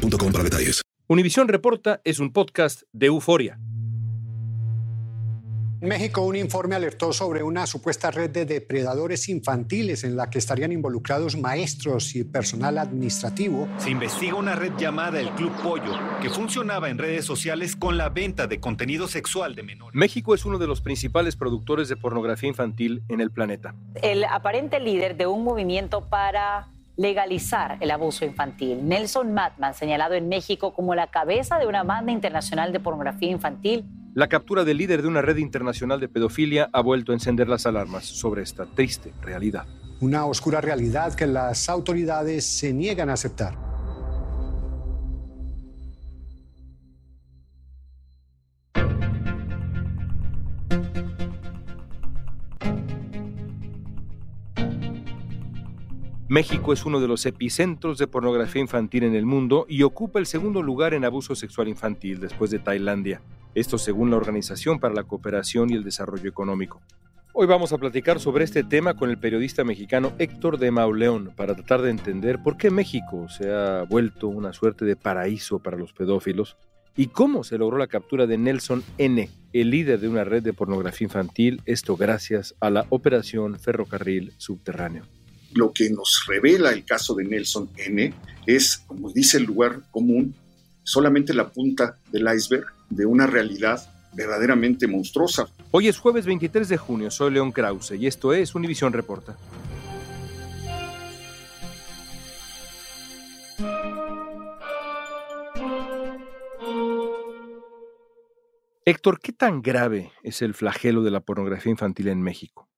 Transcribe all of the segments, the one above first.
para detalles. Univisión Reporta es un podcast de euforia. En México, un informe alertó sobre una supuesta red de depredadores infantiles en la que estarían involucrados maestros y personal administrativo. Se investiga una red llamada el Club Pollo, que funcionaba en redes sociales con la venta de contenido sexual de menores. México es uno de los principales productores de pornografía infantil en el planeta. El aparente líder de un movimiento para legalizar el abuso infantil. Nelson Matman, señalado en México como la cabeza de una banda internacional de pornografía infantil. La captura del líder de una red internacional de pedofilia ha vuelto a encender las alarmas sobre esta triste realidad. Una oscura realidad que las autoridades se niegan a aceptar. México es uno de los epicentros de pornografía infantil en el mundo y ocupa el segundo lugar en abuso sexual infantil después de Tailandia. Esto según la Organización para la Cooperación y el Desarrollo Económico. Hoy vamos a platicar sobre este tema con el periodista mexicano Héctor de Mauleón para tratar de entender por qué México se ha vuelto una suerte de paraíso para los pedófilos y cómo se logró la captura de Nelson N., el líder de una red de pornografía infantil, esto gracias a la Operación Ferrocarril Subterráneo lo que nos revela el caso de Nelson N es, como dice el lugar común, solamente la punta del iceberg de una realidad verdaderamente monstruosa. Hoy es jueves 23 de junio, soy León Krause y esto es Univisión Reporta. Héctor, ¿qué tan grave es el flagelo de la pornografía infantil en México?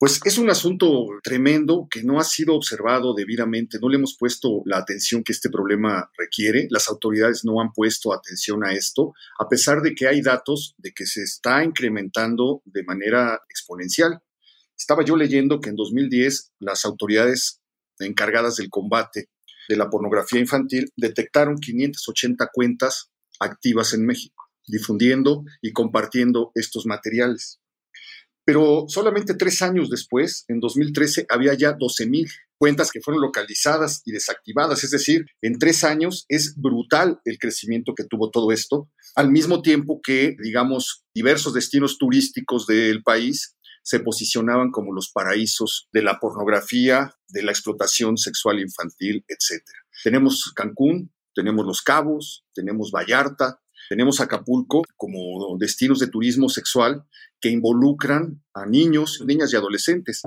Pues es un asunto tremendo que no ha sido observado debidamente, no le hemos puesto la atención que este problema requiere, las autoridades no han puesto atención a esto, a pesar de que hay datos de que se está incrementando de manera exponencial. Estaba yo leyendo que en 2010 las autoridades encargadas del combate de la pornografía infantil detectaron 580 cuentas activas en México, difundiendo y compartiendo estos materiales. Pero solamente tres años después, en 2013, había ya 12.000 cuentas que fueron localizadas y desactivadas. Es decir, en tres años es brutal el crecimiento que tuvo todo esto, al mismo tiempo que, digamos, diversos destinos turísticos del país se posicionaban como los paraísos de la pornografía, de la explotación sexual infantil, etc. Tenemos Cancún, tenemos Los Cabos, tenemos Vallarta, tenemos Acapulco como destinos de turismo sexual que involucran a niños, niñas y adolescentes.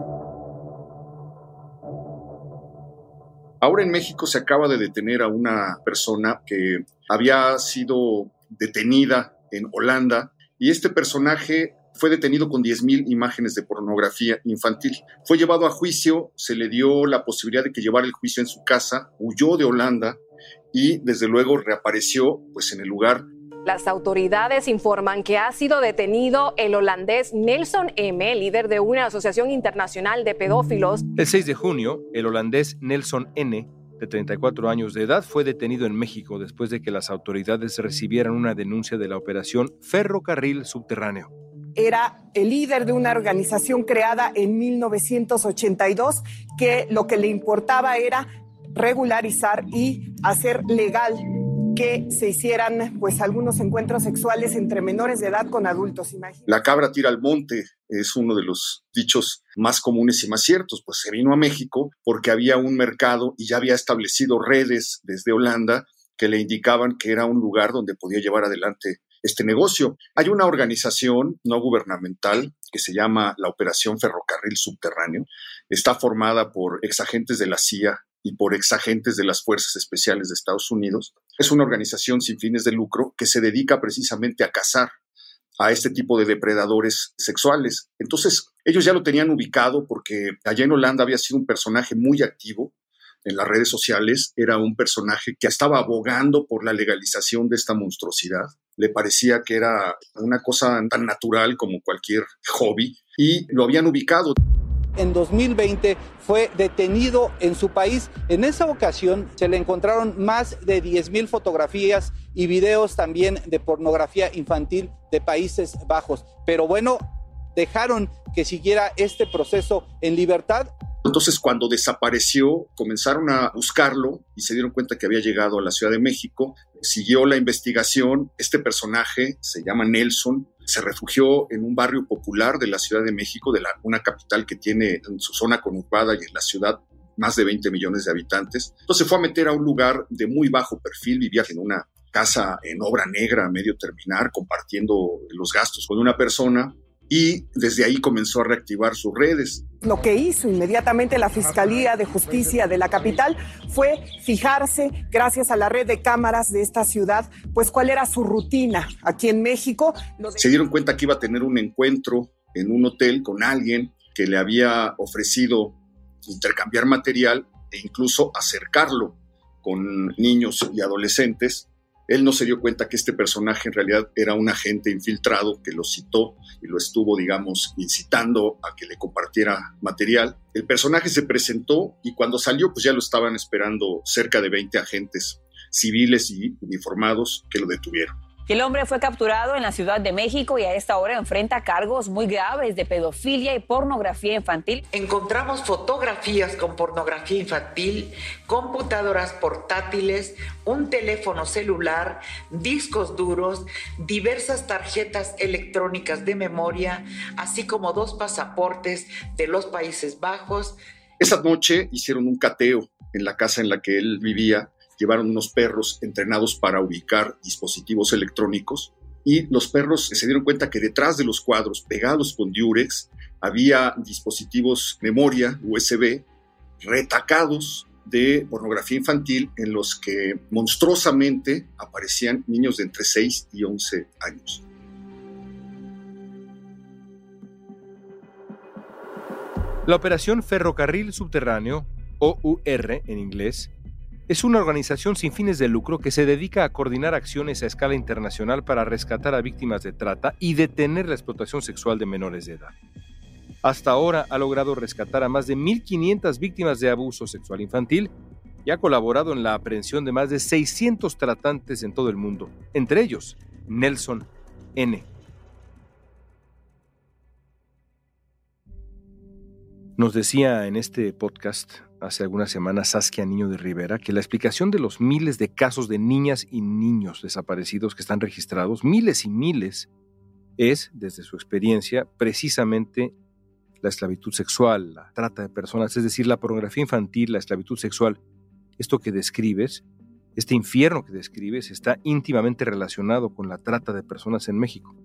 Ahora en México se acaba de detener a una persona que había sido detenida en Holanda y este personaje fue detenido con 10.000 imágenes de pornografía infantil. Fue llevado a juicio, se le dio la posibilidad de que llevara el juicio en su casa, huyó de Holanda y desde luego reapareció pues en el lugar las autoridades informan que ha sido detenido el holandés Nelson M., líder de una asociación internacional de pedófilos. El 6 de junio, el holandés Nelson N., de 34 años de edad, fue detenido en México después de que las autoridades recibieran una denuncia de la operación Ferrocarril Subterráneo. Era el líder de una organización creada en 1982 que lo que le importaba era regularizar y hacer legal se hicieran pues algunos encuentros sexuales entre menores de edad con adultos. La cabra tira al monte es uno de los dichos más comunes y más ciertos, pues se vino a México porque había un mercado y ya había establecido redes desde Holanda que le indicaban que era un lugar donde podía llevar adelante este negocio. Hay una organización no gubernamental que se llama la Operación Ferrocarril Subterráneo. Está formada por exagentes de la CIA y por exagentes de las Fuerzas Especiales de Estados Unidos. Es una organización sin fines de lucro que se dedica precisamente a cazar a este tipo de depredadores sexuales. Entonces, ellos ya lo tenían ubicado porque allá en Holanda había sido un personaje muy activo, en las redes sociales era un personaje que estaba abogando por la legalización de esta monstruosidad. Le parecía que era una cosa tan natural como cualquier hobby y lo habían ubicado. En 2020 fue detenido en su país. En esa ocasión se le encontraron más de 10.000 fotografías y videos también de pornografía infantil de Países Bajos. Pero bueno, dejaron que siguiera este proceso en libertad. Entonces, cuando desapareció, comenzaron a buscarlo y se dieron cuenta que había llegado a la Ciudad de México. Siguió la investigación. Este personaje se llama Nelson. Se refugió en un barrio popular de la Ciudad de México, de la, una capital que tiene en su zona conurbada y en la ciudad más de 20 millones de habitantes. Entonces fue a meter a un lugar de muy bajo perfil, vivía en una casa en obra negra, a medio terminar, compartiendo los gastos con una persona y desde ahí comenzó a reactivar sus redes. Lo que hizo inmediatamente la Fiscalía de Justicia de la capital fue fijarse, gracias a la red de cámaras de esta ciudad, pues cuál era su rutina aquí en México. Se dieron cuenta que iba a tener un encuentro en un hotel con alguien que le había ofrecido intercambiar material e incluso acercarlo con niños y adolescentes él no se dio cuenta que este personaje en realidad era un agente infiltrado que lo citó y lo estuvo, digamos, incitando a que le compartiera material. El personaje se presentó y cuando salió, pues ya lo estaban esperando cerca de 20 agentes civiles y uniformados que lo detuvieron. El hombre fue capturado en la Ciudad de México y a esta hora enfrenta cargos muy graves de pedofilia y pornografía infantil. Encontramos fotografías con pornografía infantil, computadoras portátiles, un teléfono celular, discos duros, diversas tarjetas electrónicas de memoria, así como dos pasaportes de los Países Bajos. Esa noche hicieron un cateo en la casa en la que él vivía llevaron unos perros entrenados para ubicar dispositivos electrónicos y los perros se dieron cuenta que detrás de los cuadros pegados con diurex había dispositivos memoria USB retacados de pornografía infantil en los que monstruosamente aparecían niños de entre 6 y 11 años. La operación Ferrocarril Subterráneo, OUR en inglés, es una organización sin fines de lucro que se dedica a coordinar acciones a escala internacional para rescatar a víctimas de trata y detener la explotación sexual de menores de edad. Hasta ahora ha logrado rescatar a más de 1.500 víctimas de abuso sexual infantil y ha colaborado en la aprehensión de más de 600 tratantes en todo el mundo, entre ellos Nelson N. Nos decía en este podcast hace algunas semanas Saskia Niño de Rivera que la explicación de los miles de casos de niñas y niños desaparecidos que están registrados, miles y miles, es, desde su experiencia, precisamente la esclavitud sexual, la trata de personas, es decir, la pornografía infantil, la esclavitud sexual. Esto que describes, este infierno que describes, está íntimamente relacionado con la trata de personas en México.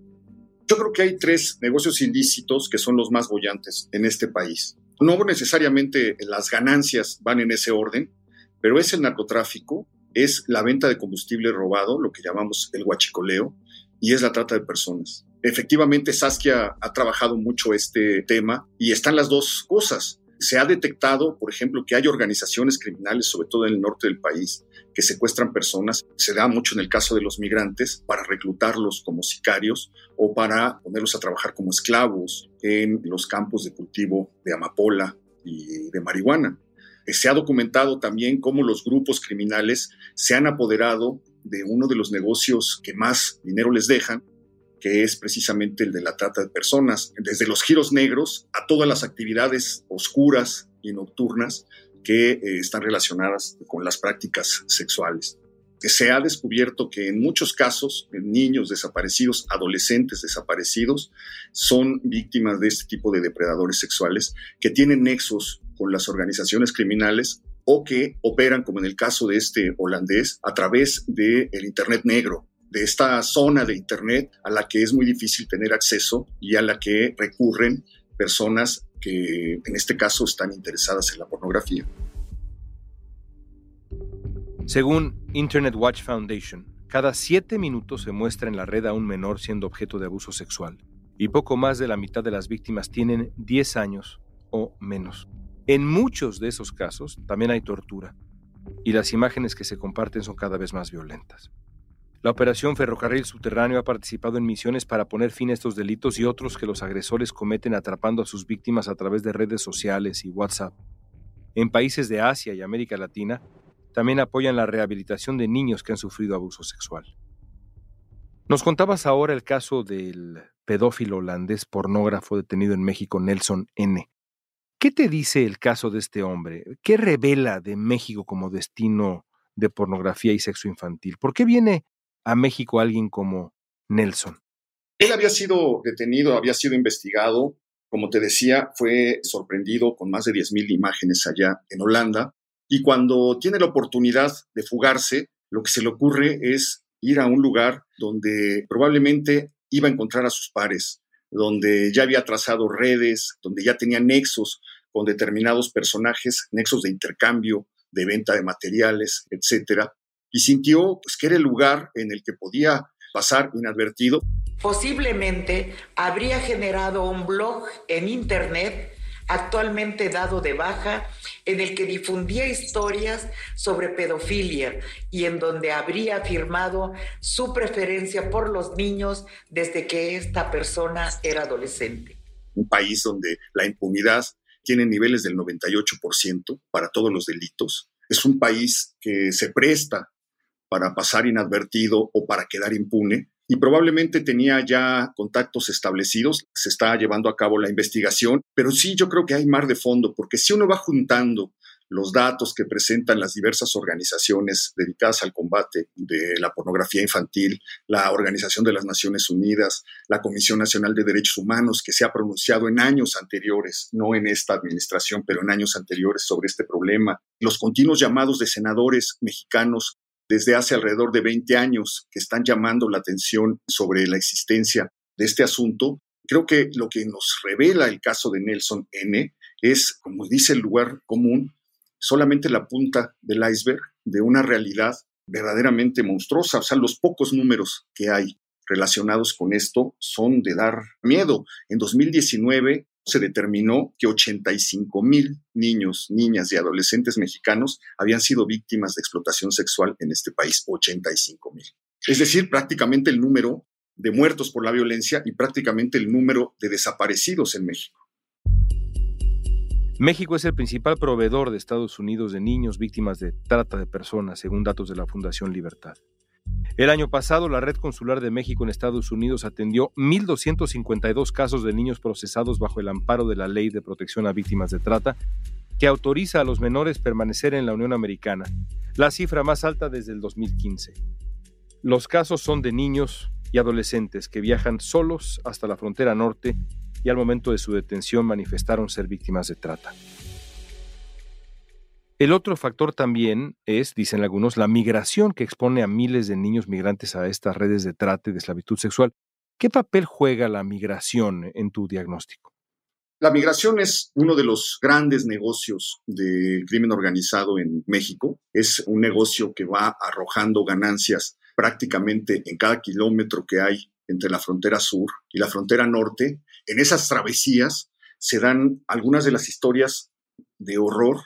Yo creo que hay tres negocios ilícitos que son los más bollantes en este país. No necesariamente las ganancias van en ese orden, pero es el narcotráfico, es la venta de combustible robado, lo que llamamos el huachicoleo, y es la trata de personas. Efectivamente, Saskia ha trabajado mucho este tema y están las dos cosas. Se ha detectado, por ejemplo, que hay organizaciones criminales, sobre todo en el norte del país, que secuestran personas. Se da mucho en el caso de los migrantes para reclutarlos como sicarios o para ponerlos a trabajar como esclavos en los campos de cultivo de amapola y de marihuana. Eh, se ha documentado también cómo los grupos criminales se han apoderado de uno de los negocios que más dinero les dejan, que es precisamente el de la trata de personas, desde los giros negros a todas las actividades oscuras y nocturnas que eh, están relacionadas con las prácticas sexuales. Se ha descubierto que en muchos casos, niños desaparecidos, adolescentes desaparecidos, son víctimas de este tipo de depredadores sexuales que tienen nexos con las organizaciones criminales o que operan, como en el caso de este holandés, a través del Internet negro, de esta zona de Internet a la que es muy difícil tener acceso y a la que recurren personas que en este caso están interesadas en la pornografía. Según Internet Watch Foundation, cada siete minutos se muestra en la red a un menor siendo objeto de abuso sexual, y poco más de la mitad de las víctimas tienen 10 años o menos. En muchos de esos casos también hay tortura y las imágenes que se comparten son cada vez más violentas. La operación Ferrocarril Subterráneo ha participado en misiones para poner fin a estos delitos y otros que los agresores cometen atrapando a sus víctimas a través de redes sociales y WhatsApp. En países de Asia y América Latina, también apoyan la rehabilitación de niños que han sufrido abuso sexual. Nos contabas ahora el caso del pedófilo holandés pornógrafo detenido en México, Nelson N. ¿Qué te dice el caso de este hombre? ¿Qué revela de México como destino de pornografía y sexo infantil? ¿Por qué viene a México alguien como Nelson? Él había sido detenido, había sido investigado. Como te decía, fue sorprendido con más de 10.000 imágenes allá en Holanda. Y cuando tiene la oportunidad de fugarse, lo que se le ocurre es ir a un lugar donde probablemente iba a encontrar a sus pares, donde ya había trazado redes, donde ya tenía nexos con determinados personajes, nexos de intercambio, de venta de materiales, etcétera, y sintió pues, que era el lugar en el que podía pasar inadvertido. Posiblemente habría generado un blog en internet actualmente dado de baja, en el que difundía historias sobre pedofilia y en donde habría afirmado su preferencia por los niños desde que esta persona era adolescente. Un país donde la impunidad tiene niveles del 98% para todos los delitos. Es un país que se presta para pasar inadvertido o para quedar impune y probablemente tenía ya contactos establecidos, se está llevando a cabo la investigación, pero sí yo creo que hay mar de fondo, porque si uno va juntando los datos que presentan las diversas organizaciones dedicadas al combate de la pornografía infantil, la Organización de las Naciones Unidas, la Comisión Nacional de Derechos Humanos, que se ha pronunciado en años anteriores, no en esta administración, pero en años anteriores sobre este problema, los continuos llamados de senadores mexicanos desde hace alrededor de 20 años que están llamando la atención sobre la existencia de este asunto. Creo que lo que nos revela el caso de Nelson N es, como dice el lugar común, solamente la punta del iceberg de una realidad verdaderamente monstruosa. O sea, los pocos números que hay relacionados con esto son de dar miedo. En 2019 se determinó que 85 mil niños, niñas y adolescentes mexicanos habían sido víctimas de explotación sexual en este país, 85 mil. Es decir, prácticamente el número de muertos por la violencia y prácticamente el número de desaparecidos en México. México es el principal proveedor de Estados Unidos de niños víctimas de trata de personas, según datos de la Fundación Libertad. El año pasado, la Red Consular de México en Estados Unidos atendió 1.252 casos de niños procesados bajo el amparo de la Ley de Protección a Víctimas de Trata, que autoriza a los menores permanecer en la Unión Americana, la cifra más alta desde el 2015. Los casos son de niños y adolescentes que viajan solos hasta la frontera norte y al momento de su detención manifestaron ser víctimas de trata. El otro factor también es, dicen algunos, la migración que expone a miles de niños migrantes a estas redes de trata y de esclavitud sexual. ¿Qué papel juega la migración en tu diagnóstico? La migración es uno de los grandes negocios del crimen organizado en México. Es un negocio que va arrojando ganancias prácticamente en cada kilómetro que hay entre la frontera sur y la frontera norte. En esas travesías se dan algunas de las historias de horror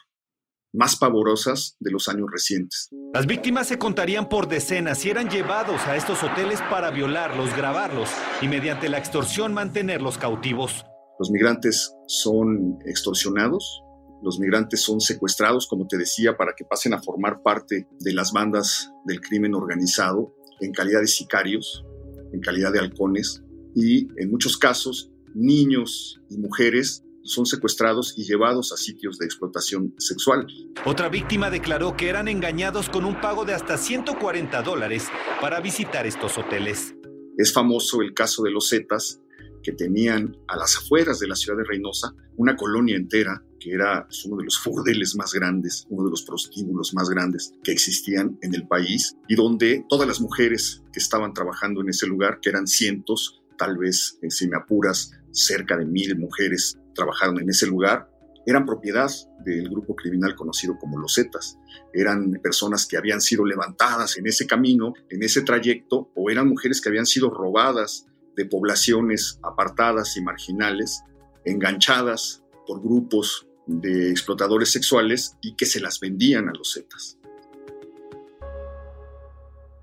más pavorosas de los años recientes. Las víctimas se contarían por decenas y eran llevados a estos hoteles para violarlos, grabarlos y mediante la extorsión mantenerlos cautivos. Los migrantes son extorsionados, los migrantes son secuestrados, como te decía, para que pasen a formar parte de las bandas del crimen organizado en calidad de sicarios, en calidad de halcones y en muchos casos niños y mujeres son secuestrados y llevados a sitios de explotación sexual. Otra víctima declaró que eran engañados con un pago de hasta 140 dólares para visitar estos hoteles. Es famoso el caso de los Zetas, que tenían a las afueras de la ciudad de Reynosa una colonia entera que era pues, uno de los burdeles más grandes, uno de los prostíbulos más grandes que existían en el país y donde todas las mujeres que estaban trabajando en ese lugar, que eran cientos, tal vez, eh, si me apuras, cerca de mil mujeres trabajaron en ese lugar, eran propiedad del grupo criminal conocido como los Zetas. Eran personas que habían sido levantadas en ese camino, en ese trayecto, o eran mujeres que habían sido robadas de poblaciones apartadas y marginales, enganchadas por grupos de explotadores sexuales y que se las vendían a los Zetas.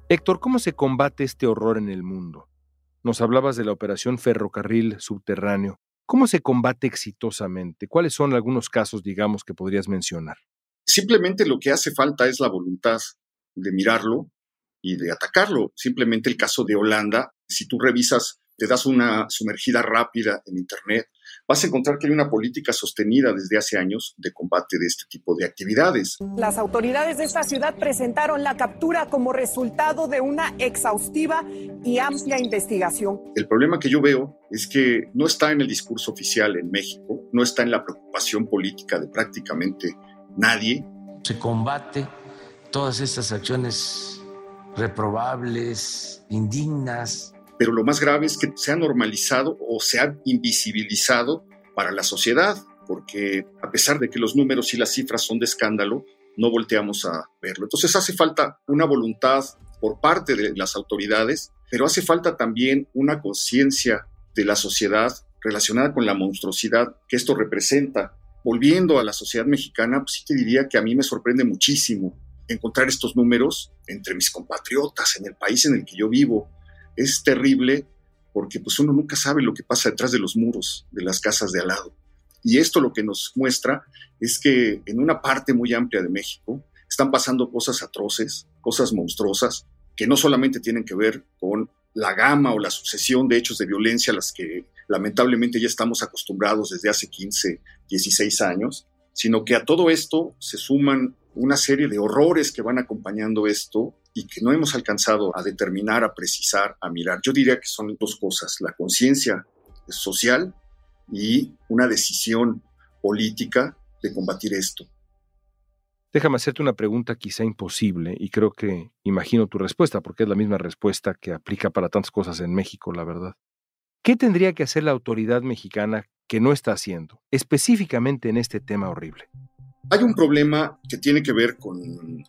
Héctor, ¿cómo se combate este horror en el mundo? Nos hablabas de la operación ferrocarril subterráneo. ¿Cómo se combate exitosamente? ¿Cuáles son algunos casos, digamos, que podrías mencionar? Simplemente lo que hace falta es la voluntad de mirarlo y de atacarlo. Simplemente el caso de Holanda, si tú revisas, te das una sumergida rápida en Internet, vas a encontrar que hay una política sostenida desde hace años de combate de este tipo de actividades. Las autoridades de esta ciudad presentaron la captura como resultado de una exhaustiva y amplia investigación. El problema que yo veo es que no está en el discurso oficial en México, no está en la preocupación política de prácticamente nadie. Se combate todas estas acciones reprobables, indignas, pero lo más grave es que se ha normalizado o se ha invisibilizado para la sociedad, porque a pesar de que los números y las cifras son de escándalo, no volteamos a verlo. Entonces hace falta una voluntad por parte de las autoridades, pero hace falta también una conciencia de la sociedad relacionada con la monstruosidad que esto representa. Volviendo a la sociedad mexicana, pues sí te diría que a mí me sorprende muchísimo encontrar estos números entre mis compatriotas en el país en el que yo vivo, es terrible porque pues uno nunca sabe lo que pasa detrás de los muros de las casas de al lado. Y esto lo que nos muestra es que en una parte muy amplia de México están pasando cosas atroces, cosas monstruosas, que no solamente tienen que ver con la gama o la sucesión de hechos de violencia a las que lamentablemente ya estamos acostumbrados desde hace 15, 16 años, sino que a todo esto se suman una serie de horrores que van acompañando esto y que no hemos alcanzado a determinar, a precisar, a mirar. Yo diría que son dos cosas, la conciencia social y una decisión política de combatir esto. Déjame hacerte una pregunta quizá imposible y creo que imagino tu respuesta porque es la misma respuesta que aplica para tantas cosas en México, la verdad. ¿Qué tendría que hacer la autoridad mexicana que no está haciendo, específicamente en este tema horrible? Hay un problema que tiene que ver con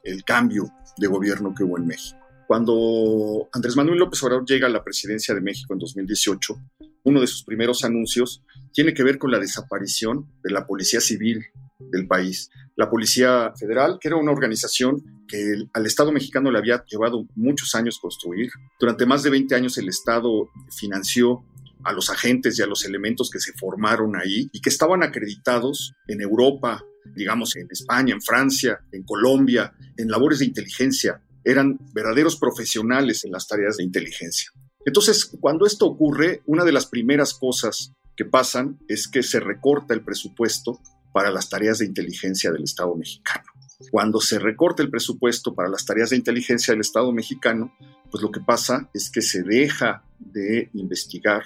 el cambio de gobierno que hubo en México. Cuando Andrés Manuel López Obrador llega a la presidencia de México en 2018, uno de sus primeros anuncios tiene que ver con la desaparición de la Policía Civil del país. La Policía Federal, que era una organización que al Estado mexicano le había llevado muchos años construir. Durante más de 20 años el Estado financió a los agentes y a los elementos que se formaron ahí y que estaban acreditados en Europa, digamos, en España, en Francia, en Colombia, en labores de inteligencia. Eran verdaderos profesionales en las tareas de inteligencia. Entonces, cuando esto ocurre, una de las primeras cosas que pasan es que se recorta el presupuesto para las tareas de inteligencia del Estado mexicano. Cuando se recorta el presupuesto para las tareas de inteligencia del Estado mexicano, pues lo que pasa es que se deja de investigar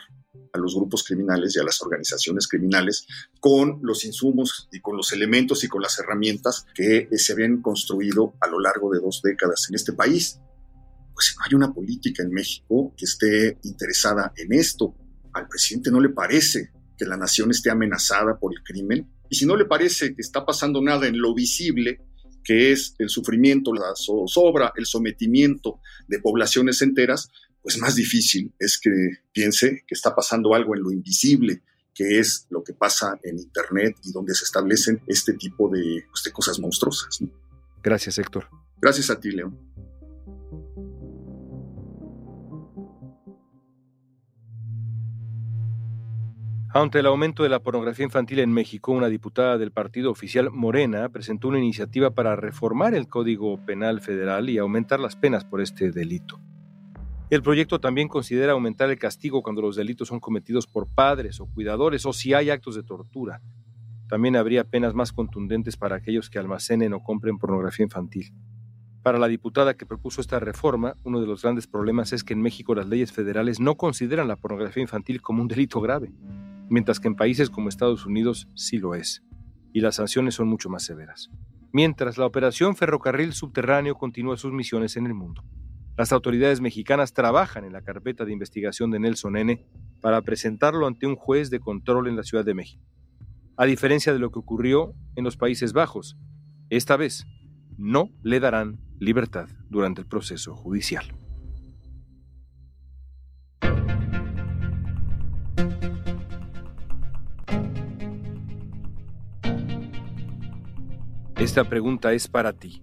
a los grupos criminales y a las organizaciones criminales con los insumos y con los elementos y con las herramientas que se habían construido a lo largo de dos décadas en este país. Pues no hay una política en México que esté interesada en esto. Al presidente no le parece que la nación esté amenazada por el crimen. Y si no le parece que está pasando nada en lo visible, que es el sufrimiento, la zozobra, el sometimiento de poblaciones enteras, pues más difícil es que piense que está pasando algo en lo invisible, que es lo que pasa en Internet y donde se establecen este tipo de, pues, cosas monstruosas. Gracias, Héctor. Gracias a ti, León. Ante el aumento de la pornografía infantil en México, una diputada del partido oficial Morena presentó una iniciativa para reformar el Código Penal Federal y aumentar las penas por este delito. El proyecto también considera aumentar el castigo cuando los delitos son cometidos por padres o cuidadores o si hay actos de tortura. También habría penas más contundentes para aquellos que almacenen o compren pornografía infantil. Para la diputada que propuso esta reforma, uno de los grandes problemas es que en México las leyes federales no consideran la pornografía infantil como un delito grave, mientras que en países como Estados Unidos sí lo es, y las sanciones son mucho más severas. Mientras la operación Ferrocarril Subterráneo continúa sus misiones en el mundo. Las autoridades mexicanas trabajan en la carpeta de investigación de Nelson N. para presentarlo ante un juez de control en la Ciudad de México. A diferencia de lo que ocurrió en los Países Bajos, esta vez no le darán libertad durante el proceso judicial. Esta pregunta es para ti.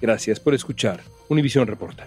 Gracias por escuchar Univisión Reporta.